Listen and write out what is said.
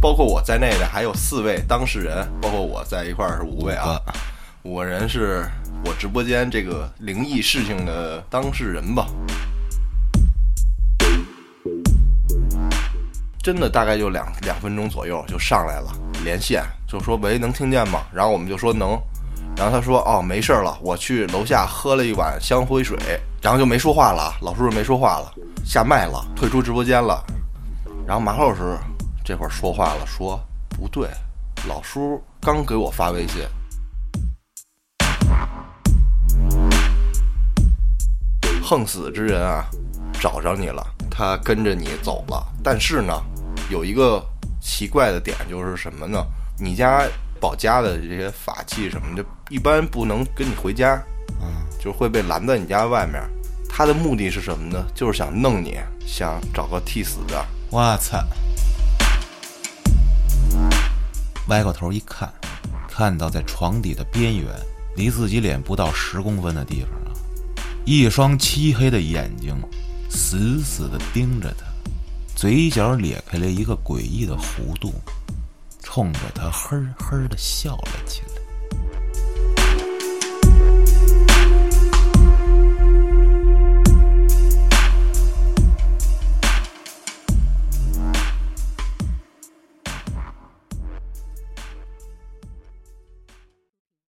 包括我在内的还有四位当事人，包括我在一块儿是五位啊，五个人是我直播间这个灵异事情的当事人吧。真的大概就两两分钟左右就上来了，连线就说喂，能听见吗？然后我们就说能，然后他说哦没事了，我去楼下喝了一碗香灰水，然后就没说话了，老叔叔没说话了，下麦了，退出直播间了。然后马老师这会儿说话了，说不对，老叔刚给我发微信，横死之人啊，找着你了，他跟着你走了，但是呢。有一个奇怪的点就是什么呢？你家保家的这些法器什么的，一般不能跟你回家，嗯，就会被拦在你家外面。他的目的是什么呢？就是想弄你，想找个替死的。我操！歪过头一看，看到在床底的边缘，离自己脸不到十公分的地方啊，一双漆黑的眼睛死死地盯着他。嘴角咧开了一个诡异的弧度，冲着他呵呵的笑了起来。